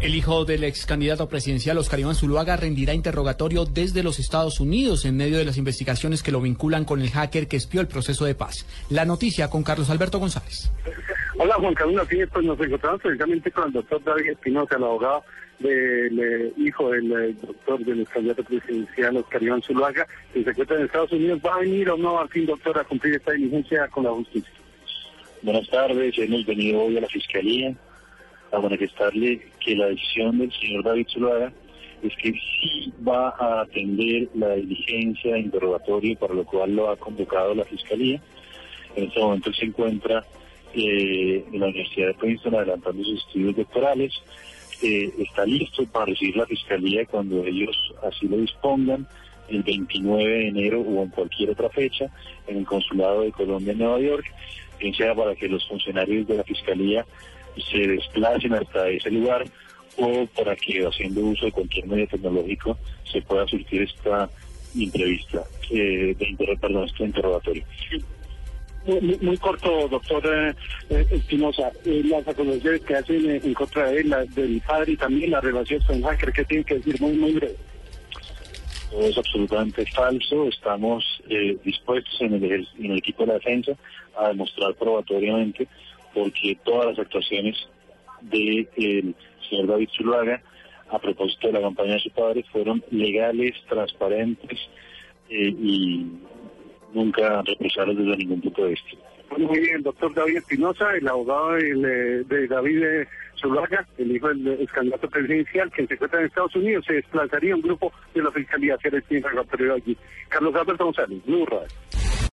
El hijo del ex candidato presidencial Oscar Iván Zuluaga rendirá interrogatorio desde los Estados Unidos en medio de las investigaciones que lo vinculan con el hacker que espió el proceso de paz. La noticia con Carlos Alberto González. Hola Juan Carlos, sí, pues nos encontramos precisamente con el doctor David Espinosa, el abogado del eh, hijo del eh, doctor del candidato presidencial Oscar Iván Zuluaga, que se encuentra en Estados Unidos. ¿Va a venir o no al fin, doctor, a cumplir esta diligencia con la justicia? Buenas tardes, hemos venido hoy a la Fiscalía a manifestarle que la decisión del señor David Zuluaga es que sí va a atender la diligencia de interrogatorio para lo cual lo ha convocado la Fiscalía. En este momento se encuentra eh, en la Universidad de Princeton adelantando sus estudios doctorales. Eh, está listo para recibir la Fiscalía cuando ellos así lo dispongan, el 29 de enero o en cualquier otra fecha, en el Consulado de Colombia en Nueva York, bien sea para que los funcionarios de la Fiscalía se desplacen hasta ese lugar o para que haciendo uso de cualquier medio tecnológico se pueda surtir esta entrevista, eh, de perdón, este interrogatorio. Muy, corto, doctor eh, eh, Espinosa, las acusaciones que hacen en contra de él, del padre y también la relación con hacker, ¿qué tiene que decir? Muy, muy breve. es absolutamente falso. Estamos dispuestos en el, en el equipo de la defensa a demostrar probatoriamente porque todas las actuaciones del señor David Zuluaga a propósito de la campaña de su padre fueron legales, transparentes eh, y nunca represables desde ningún punto de vista. muy bien, doctor David Espinosa, el abogado de, de David Zuluaga, el hijo del ex candidato presidencial, que se encuentra en Estados Unidos, se desplazaría un grupo de la Fiscalía a hacer este interrogatorio allí. Carlos Alberto González, Blue Radio.